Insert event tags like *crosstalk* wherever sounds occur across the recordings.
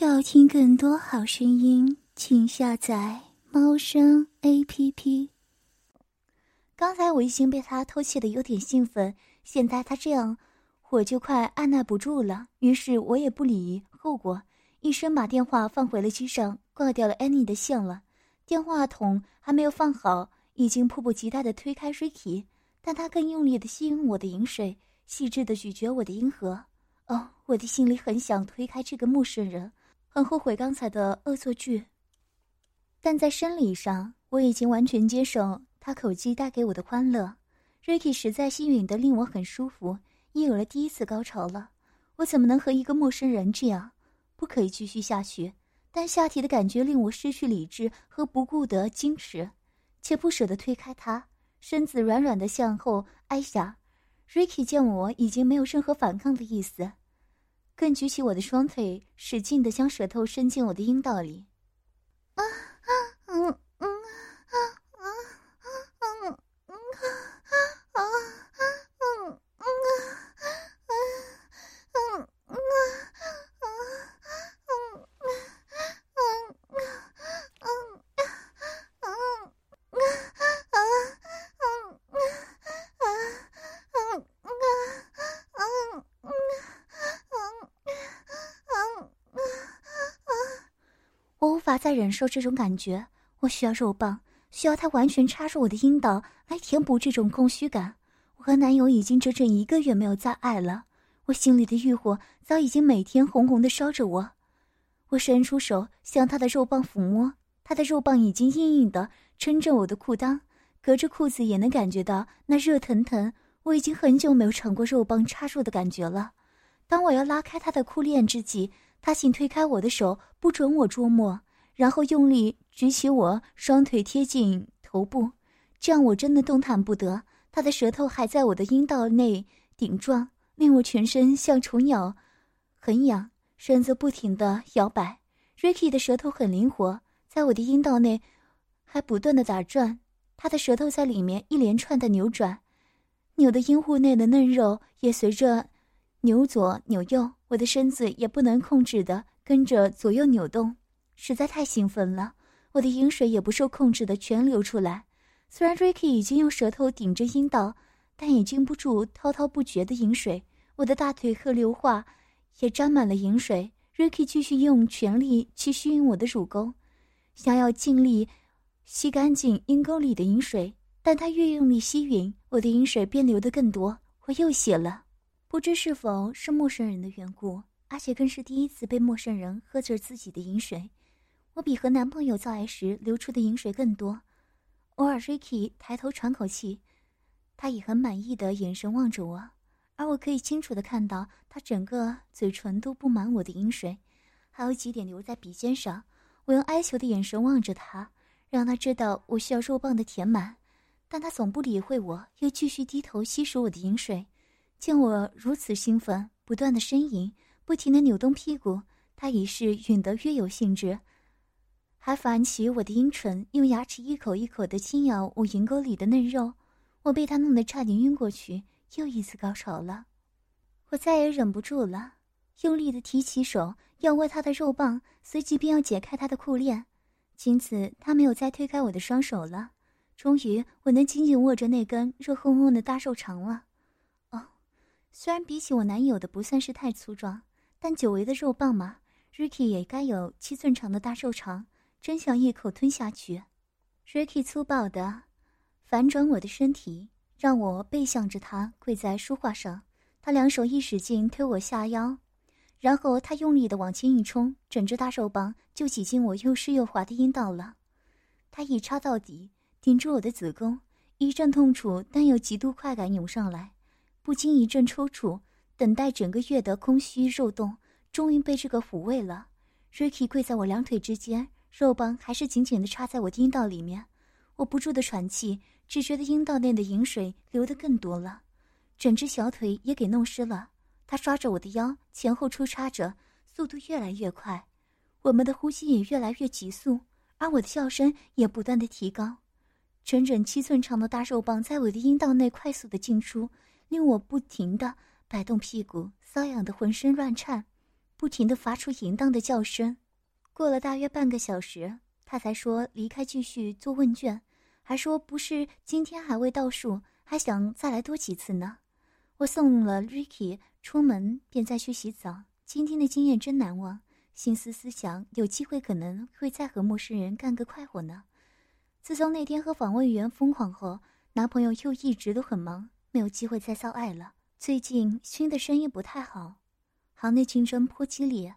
要听更多好声音，请下载猫声 A P P。刚才我已经被他偷窃的有点兴奋，现在他这样，我就快按捺不住了。于是我也不理后果，一声把电话放回了机上，挂掉了 Annie 的线了。电话筒还没有放好，已经迫不及待的推开 Ricky，但他更用力的吸引我的饮水，细致的咀嚼我的阴核。哦，我的心里很想推开这个陌生人。很后悔刚才的恶作剧，但在生理上我已经完全接受他口技带给我的欢乐。Ricky 实在吸吮的令我很舒服，也有了第一次高潮了。我怎么能和一个陌生人这样？不可以继续下去。但下体的感觉令我失去理智和不顾的矜持，且不舍得推开他，身子软软的向后挨下。Ricky 见我已经没有任何反抗的意思。更举起我的双腿，使劲的将舌头伸进我的阴道里。再忍受这种感觉，我需要肉棒，需要它完全插入我的阴道来填补这种空虚感。我和男友已经整整一个月没有再爱了，我心里的欲火早已经每天红红的烧着我。我伸出手向他的肉棒抚摸，他的肉棒已经硬硬的撑着我的裤裆，隔着裤子也能感觉到那热腾腾。我已经很久没有尝过肉棒插入的感觉了。当我要拉开他的裤链之际，他竟推开我的手，不准我捉摸，然后用力举起我双腿贴近头部，这样我真的动弹不得。他的舌头还在我的阴道内顶撞，令我全身像雏鸟，很痒，身子不停地摇摆。Ricky 的舌头很灵活，在我的阴道内还不断的打转，他的舌头在里面一连串的扭转，扭的阴户内的嫩肉也随着扭左扭右。我的身子也不能控制的跟着左右扭动，实在太兴奋了。我的饮水也不受控制的全流出来。虽然 Ricky 已经用舌头顶着阴道，但也禁不住滔滔不绝的饮水。我的大腿和流化也沾满了饮水。Ricky 继续用全力去吸引我的乳沟，想要尽力吸干净阴沟里的饮水。但他越用力吸吮，我的饮水便流得更多。我又血了。不知是否是陌生人的缘故，而且更是第一次被陌生人喝着自己的饮水，我比和男朋友做爱时流出的饮水更多。偶尔，Ricky 抬头喘口气，他以很满意的眼神望着我，而我可以清楚的看到他整个嘴唇都布满我的饮水，还有几点留在鼻尖上。我用哀求的眼神望着他，让他知道我需要肉棒的填满，但他总不理会我，又继续低头吸食我的饮水。见我如此兴奋，不断的呻吟，不停的扭动屁股，他已是吮得越有兴致，还反起我的阴唇，用牙齿一口一口的轻咬我银沟里的嫩肉。我被他弄得差点晕过去，又一次高潮了。我再也忍不住了，用力的提起手要握他的肉棒，随即便要解开他的裤链。经此，他没有再推开我的双手了。终于，我能紧紧握着那根热烘烘的大肉肠了。哦虽然比起我男友的不算是太粗壮，但久违的肉棒嘛，Ricky 也该有七寸长的大肉肠，真想一口吞下去。Ricky 粗暴的反转我的身体，让我背向着他跪在书画上。他两手一使劲推我下腰，然后他用力的往前一冲，整只大肉棒就挤进我又湿又滑的阴道了。他一插到底，顶住我的子宫，一阵痛楚但又极度快感涌上来。不禁一阵抽搐，等待整个月的空虚肉洞，终于被这个抚慰了。Ricky 跪在我两腿之间，肉棒还是紧紧地插在我阴道里面。我不住地喘气，只觉得阴道内的饮水流得更多了，整只小腿也给弄湿了。他抓着我的腰，前后抽插着，速度越来越快，我们的呼吸也越来越急速，而我的笑声也不断地提高。整整七寸长的大肉棒在我的阴道内快速地进出。令我不停地摆动屁股，瘙痒的浑身乱颤，不停的发出淫荡的叫声。过了大约半个小时，他才说离开继续做问卷，还说不是今天还未倒数，还想再来多几次呢。我送了 Ricky 出门，便再去洗澡。今天的经验真难忘，心思思想，有机会可能会再和陌生人干个快活呢。自从那天和访问员疯狂后，男朋友又一直都很忙，没有机会再造爱了。最近熏的生意不太好，行内竞争颇激烈，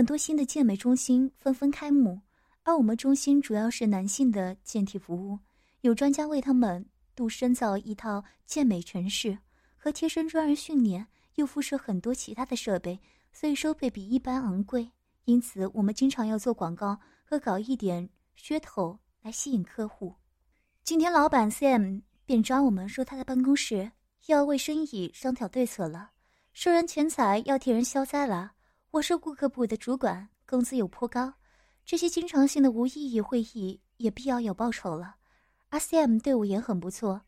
很多新的健美中心纷纷开幕，而我们中心主要是男性的健体服务，有专家为他们度身造一套健美城市和贴身专人训练，又附设很多其他的设备。所以收费比一般昂贵，因此我们经常要做广告和搞一点噱头来吸引客户。今天老板 Sam 便抓我们说他在办公室要为生意商讨对策了，收人钱财要替人消灾了。我是顾客部的主管，工资有颇高，这些经常性的无意义会议也必要有报酬了。而 Sam 对我也很不错，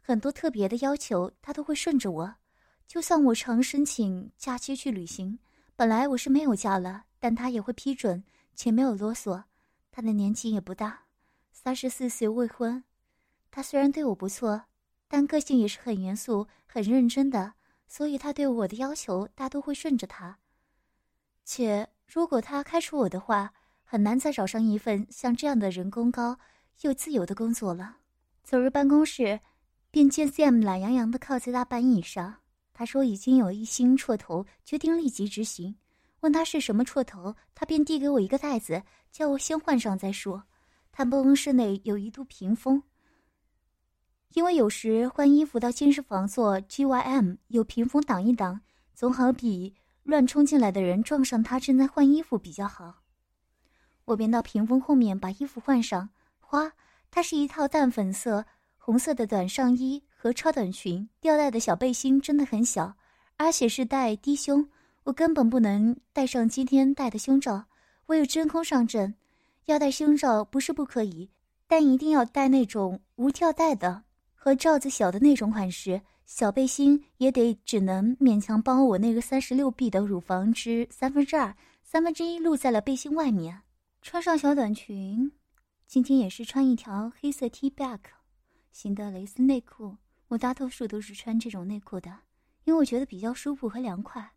很多特别的要求他都会顺着我。就算我常申请假期去旅行，本来我是没有假了，但他也会批准，且没有啰嗦。他的年纪也不大，三十四岁未婚。他虽然对我不错，但个性也是很严肃、很认真的，所以他对我的要求大都会顺着他。且如果他开除我的话，很难再找上一份像这样的人工高又自由的工作了。走入办公室，便见 Sam 懒洋洋地靠在大板椅上。他说已经有一心绰头，决定立即执行。问他是什么绰头，他便递给我一个袋子，叫我先换上再说。他办公室内有一度屏风，因为有时换衣服到健身房做 GYM，有屏风挡一挡，总好比乱冲进来的人撞上他正在换衣服比较好。我便到屏风后面把衣服换上。花，它是一套淡粉色、红色的短上衣。和超短裙、吊带的小背心真的很小，而且是带低胸，我根本不能戴上今天戴的胸罩。我有真空上阵，要戴胸罩不是不可以，但一定要戴那种无吊带的和罩子小的那种款式。小背心也得只能勉强帮我那个三十六 B 的乳房之三分之二，三分之一露在了背心外面。穿上小短裙，今天也是穿一条黑色 T back 型的蕾丝内裤。我大多数都是穿这种内裤的，因为我觉得比较舒服和凉快，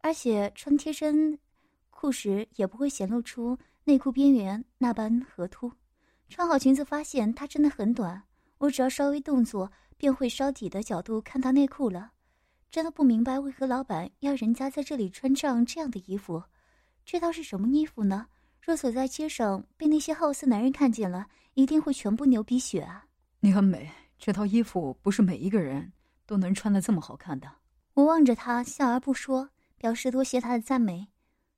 而且穿贴身裤时也不会显露出内裤边缘那般合凸。穿好裙子发现它真的很短，我只要稍微动作便会稍底的角度看到内裤了。真的不明白为何老板要人家在这里穿上这样的衣服，这套是什么衣服呢？若走在街上被那些好色男人看见了，一定会全部流鼻血啊！你很美。这套衣服不是每一个人都能穿的这么好看的。我望着他，笑而不说，表示多谢他的赞美。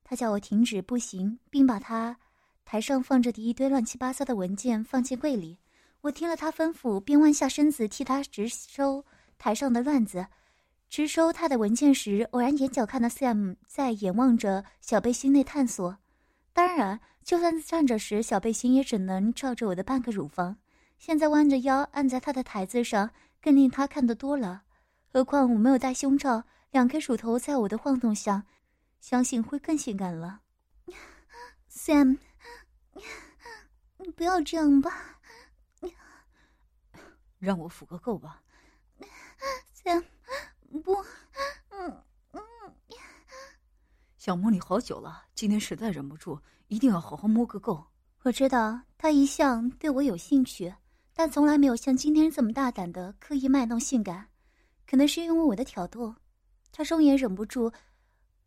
他叫我停止步行，并把他台上放着的一堆乱七八糟的文件放进柜里。我听了他吩咐，便弯下身子替他直收台上的乱子。直收他的文件时，偶然眼角看到 Sam 在眼望着小背心内探索。当然，就算站着时，小背心也只能照着我的半个乳房。现在弯着腰按在他的台子上，更令他看得多了。何况我没有戴胸罩，两颗乳头在我的晃动下，相信会更性感了。*laughs* Sam，你不要这样吧，让我抚个够吧。Sam，不，嗯嗯，想摸你好久了，今天实在忍不住，一定要好好摸个够。我知道他一向对我有兴趣。但从来没有像今天这么大胆的刻意卖弄性感，可能是因为我的挑逗，他终也忍不住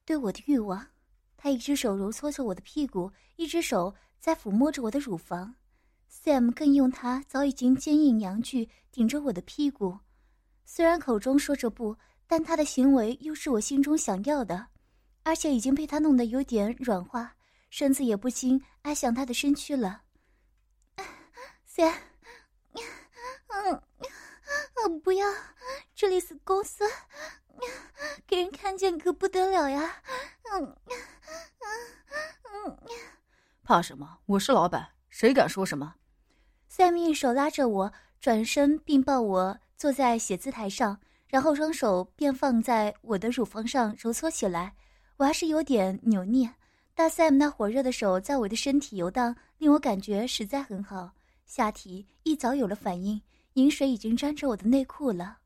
对我的欲望。他一只手揉搓着我的屁股，一只手在抚摸着我的乳房。Sam 更用他早已经坚硬阳具顶着我的屁股，虽然口中说着不，但他的行为又是我心中想要的，而且已经被他弄得有点软化，身子也不禁挨向他的身躯了。Sam。嗯，不要，这里是公司，给人看见可不得了呀。嗯，嗯，嗯，怕什么？我是老板，谁敢说什么？Sam 一手拉着我转身，并抱我坐在写字台上，然后双手便放在我的乳房上揉搓起来。我还是有点扭捏。大 Sam 那火热的手在我的身体游荡，令我感觉实在很好。下体一早有了反应，饮水已经沾着我的内裤了。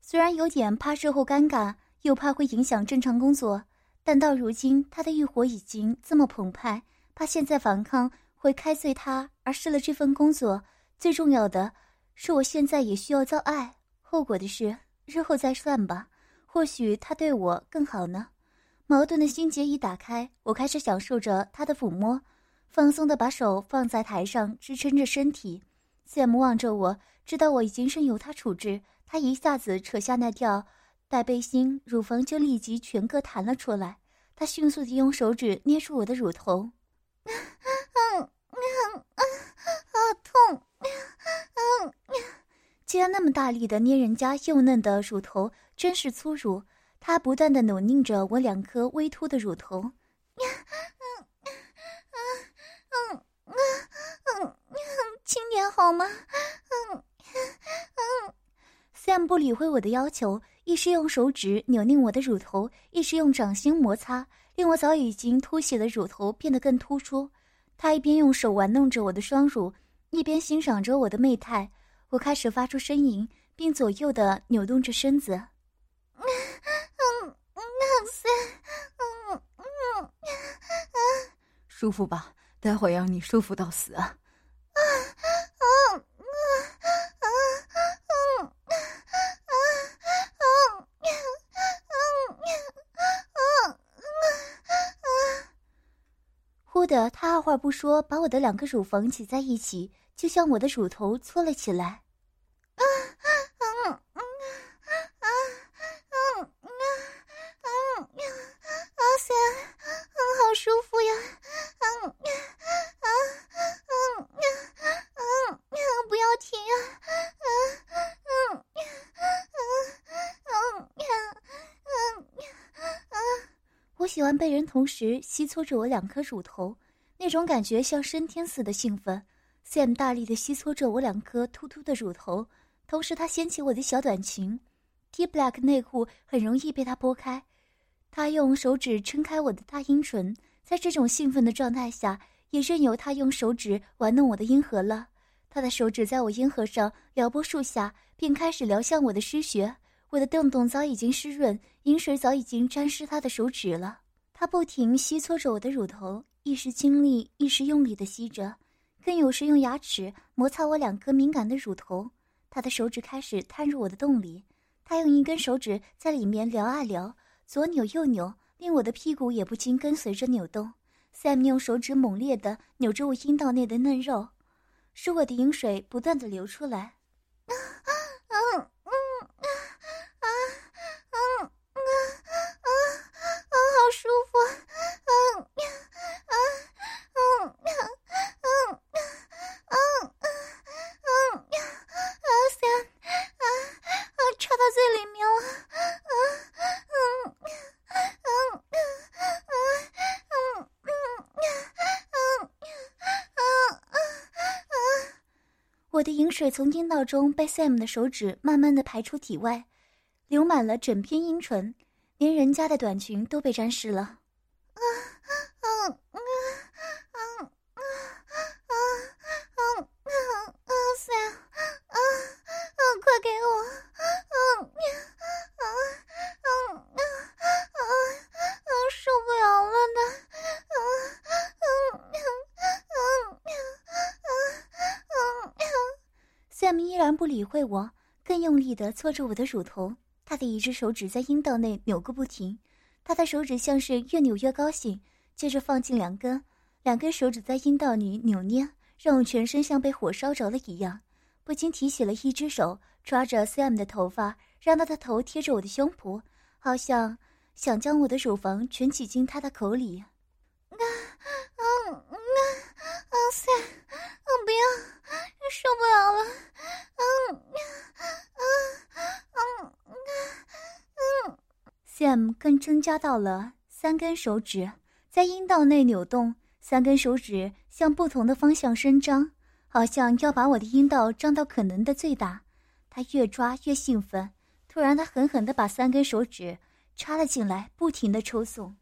虽然有点怕事后尴尬，又怕会影响正常工作，但到如今他的欲火已经这么澎湃，怕现在反抗会开罪他，而失了这份工作。最重要的是，我现在也需要造爱，后果的事日后再算吧。或许他对我更好呢。矛盾的心结一打开，我开始享受着他的抚摸，放松的把手放在台上支撑着身体。Sam 望着我，知道我已经任由他处置，他一下子扯下那条带背心，乳房就立即全个弹了出来。他迅速地用手指捏住我的乳头，好痛，嗯，竟然那么大力的捏人家幼嫩的乳头，真是粗鲁。他不断的扭拧着我两颗微凸的乳头，嗯嗯嗯嗯嗯嗯，轻点好吗？嗯嗯，Sam 不理会我的要求，一是用手指扭拧我的乳头，一是用掌心摩擦，令我早已经凸起的乳头变得更突出。他一边用手玩弄着我的双乳，一边欣赏着我的媚态。我开始发出呻吟，并左右的扭动着身子。舒服吧？待会儿让你舒服到死！啊他二话不说，把我的两个乳房挤在一起，就像我的乳头搓了起来。同时吸搓着我两颗乳头，那种感觉像升天似的兴奋。Sam 大力的吸搓着我两颗突突的乳头，同时他掀起我的小短裙，T black 内裤很容易被他拨开。他用手指撑开我的大阴唇，在这种兴奋的状态下，也任由他用手指玩弄我的阴核了。他的手指在我阴核上撩拨数下，便开始撩向我的湿穴。我的洞洞早已经湿润，饮水早已经沾湿他的手指了。他不停吸搓着我的乳头，一时轻力，一时用力的吸着，更有时用牙齿摩擦我两颗敏感的乳头。他的手指开始探入我的洞里，他用一根手指在里面撩啊撩，左扭右扭，令我的屁股也不禁跟随着扭动。Sam 用手指猛烈地扭着我阴道内的嫩肉，使我的饮水不断地流出来。水从阴道中被 Sam 的手指慢慢的排出体外，流满了整片阴唇。连人家的短裙都被沾湿了，啊啊啊啊啊啊啊啊啊啊！啊，啊啊！快给我，啊啊啊啊啊啊！受不了了呢，啊啊啊啊啊啊！Sam 依然不理会我，更用力的搓着我的乳头。他的一只手指在阴道内扭个不停，他的手指像是越扭越高兴。接着放进两根，两根手指在阴道里扭捏，让我全身像被火烧着了一样。不禁提起了一只手，抓着 Sam 的头发，让他的头贴着我的胸脯，好像想将我的乳房全挤进他的口里。啊啊啊啊！Sam，啊不要，受不了了。嗯嗯嗯。Sam 更增加到了三根手指在阴道内扭动，三根手指向不同的方向伸张，好像要把我的阴道张到可能的最大。他越抓越兴奋，突然他狠狠地把三根手指插了进来，不停地抽送。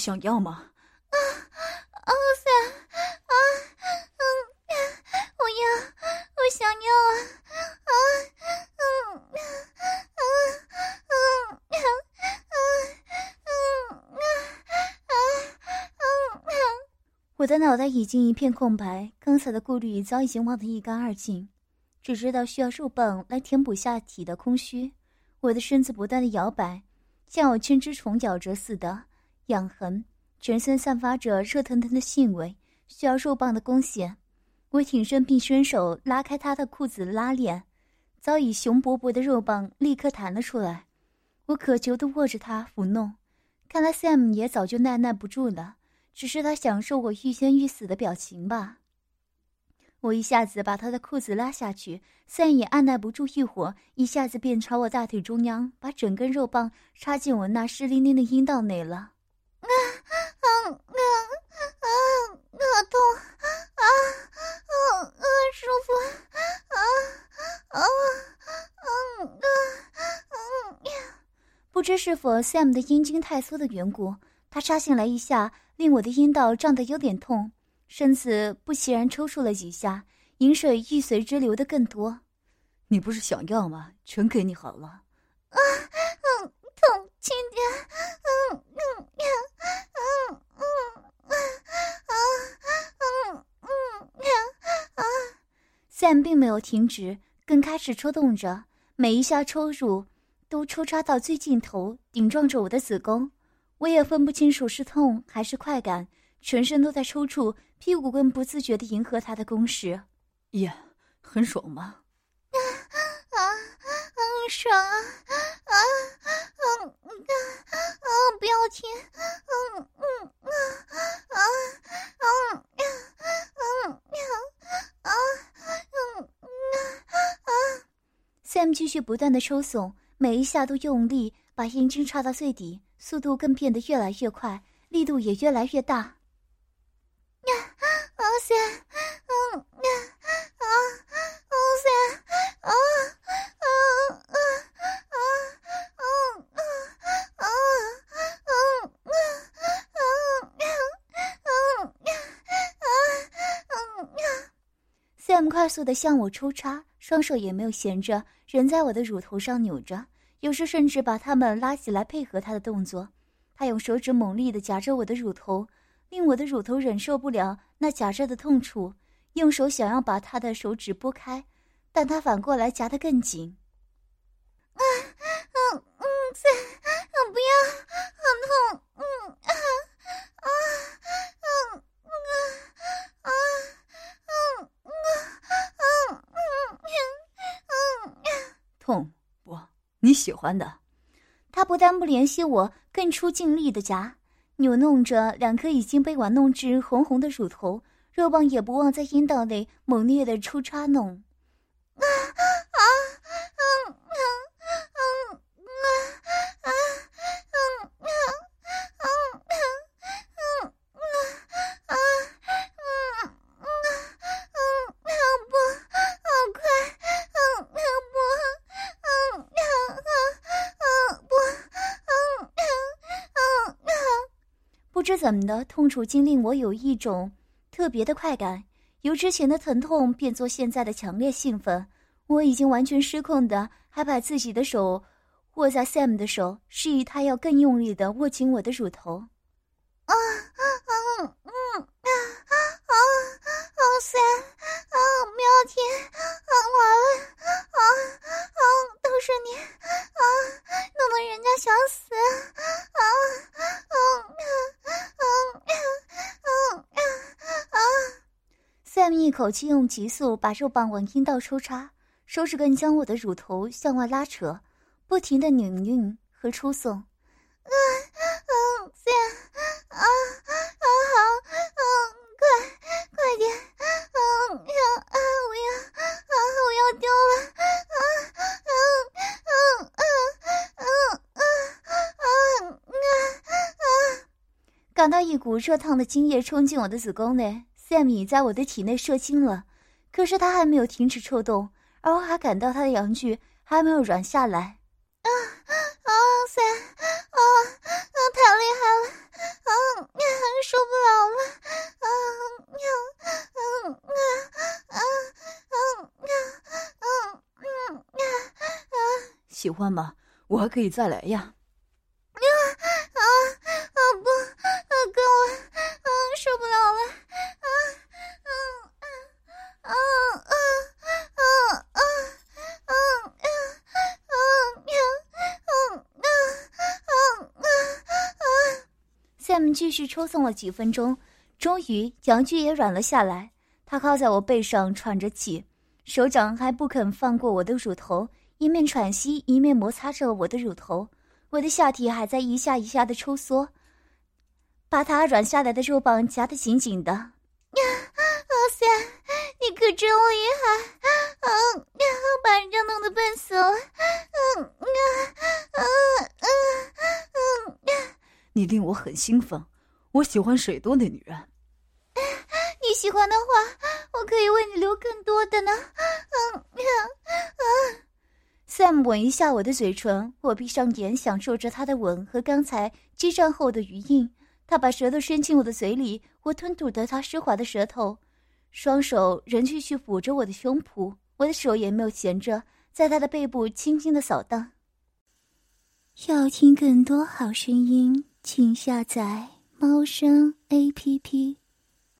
想要吗？啊，啊斯，啊，嗯，我要，我想要啊，啊，嗯，嗯，嗯，嗯，嗯，嗯，嗯，嗯，嗯，我的脑袋已经一片空白，刚才的顾虑早已经忘得一干二净，只知道需要肉棒来填补下体的空虚。我的身子不断的摇摆，像有千只虫咬着似的。痒痕，全身散发着热腾腾的腥味，需要肉棒的攻陷。我挺身并伸手拉开他的裤子拉链，早已雄勃勃的肉棒立刻弹了出来。我渴求的握着它抚弄，看来 Sam 也早就耐耐不住了，只是他享受我欲仙欲死的表情吧。我一下子把他的裤子拉下去，，Sam 也按耐不住欲火，一下子便朝我大腿中央，把整根肉棒插进我那湿淋淋的阴道内了。啊啊啊啊啊！痛啊啊啊！舒服啊啊啊啊啊！不知是否 Sam 的阴茎太粗的缘故，他插进来一下，令我的阴道胀得有点痛。身子不其然抽搐了几下，饮水亦随之流得更多。你不是想要吗？全给你好了。啊，嗯，痛，轻点。嗯嗯呀，嗯嗯啊啊嗯嗯呀啊。Sam 并没有停止，更开始抽动着，每一下抽入都抽插到最尽头，顶撞着我的子宫。我也分不清楚是痛还是快感。全身都在抽搐，屁股更不自觉地迎合他的攻势。耶，很爽吗？啊啊啊！爽啊啊啊啊！不要停！嗯嗯啊啊啊啊啊啊嗯啊啊！Sam 继续不断的抽耸，每一下都用力把阴茎插到最底，速度更变得越来越快，力度也越来越大。呀，好险！快速的向我抽插，双手也没有闲着，仍在我的乳头上扭着，有时甚至把他们拉起来配合他的动作。他用手指猛力的夹着我的乳头。令我的乳头忍受不了那夹着的痛楚，用手想要把他的手指拨开，但他反过来夹得更紧。痛不？你喜欢的。他不但不怜惜我，更出尽力的夹。扭弄着两颗已经被玩弄至红红的乳头，肉棒也不忘在阴道内猛烈的出插弄。怎么的，痛楚竟令我有一种特别的快感，由之前的疼痛变作现在的强烈兴奋。我已经完全失控的，还把自己的手握在 Sam 的手，示意他要更用力的握紧我的乳头。啊啊啊嗯啊啊啊！Sam 啊，不要停啊！完了啊啊！是你啊，弄得人家想死啊啊啊啊啊啊啊！Sam 一口气用急速把肉棒往阴道抽插，手指根将我的乳头向外拉扯，不停的拧运和出送。啊 *laughs* 啊股热烫的精液冲进我的子宫内，Sam 已在我的体内射精了，可是他还没有停止抽动，而我还感到他的阳具还没有软下来。啊啊！塞啊啊！太厉害了！啊！受不了了！啊啊啊啊啊啊啊啊！喜欢吗？我还可以再来呀。继续抽送了几分钟，终于杨巨也软了下来，他靠在我背上喘着气，手掌还不肯放过我的乳头，一面喘息一面摩擦着我的乳头。我的下体还在一下一下的抽缩，把他软下来的肉棒夹得紧紧的。阿三，你可真厉害！啊，把人家弄得笨死了！嗯啊啊啊啊！你令我很兴奋，我喜欢水多的女人。*laughs* 你喜欢的话，我可以为你留更多的呢。嗯啊啊！Sam 吻一下我的嘴唇，我闭上眼，享受着他的吻和刚才激战后的余韵。他把舌头伸进我的嘴里，我吞吐着他湿滑的舌头，双手仍继续抚着我的胸脯，我的手也没有闲着，在他的背部轻轻的扫荡。要听更多好声音，请下载猫声 A P P。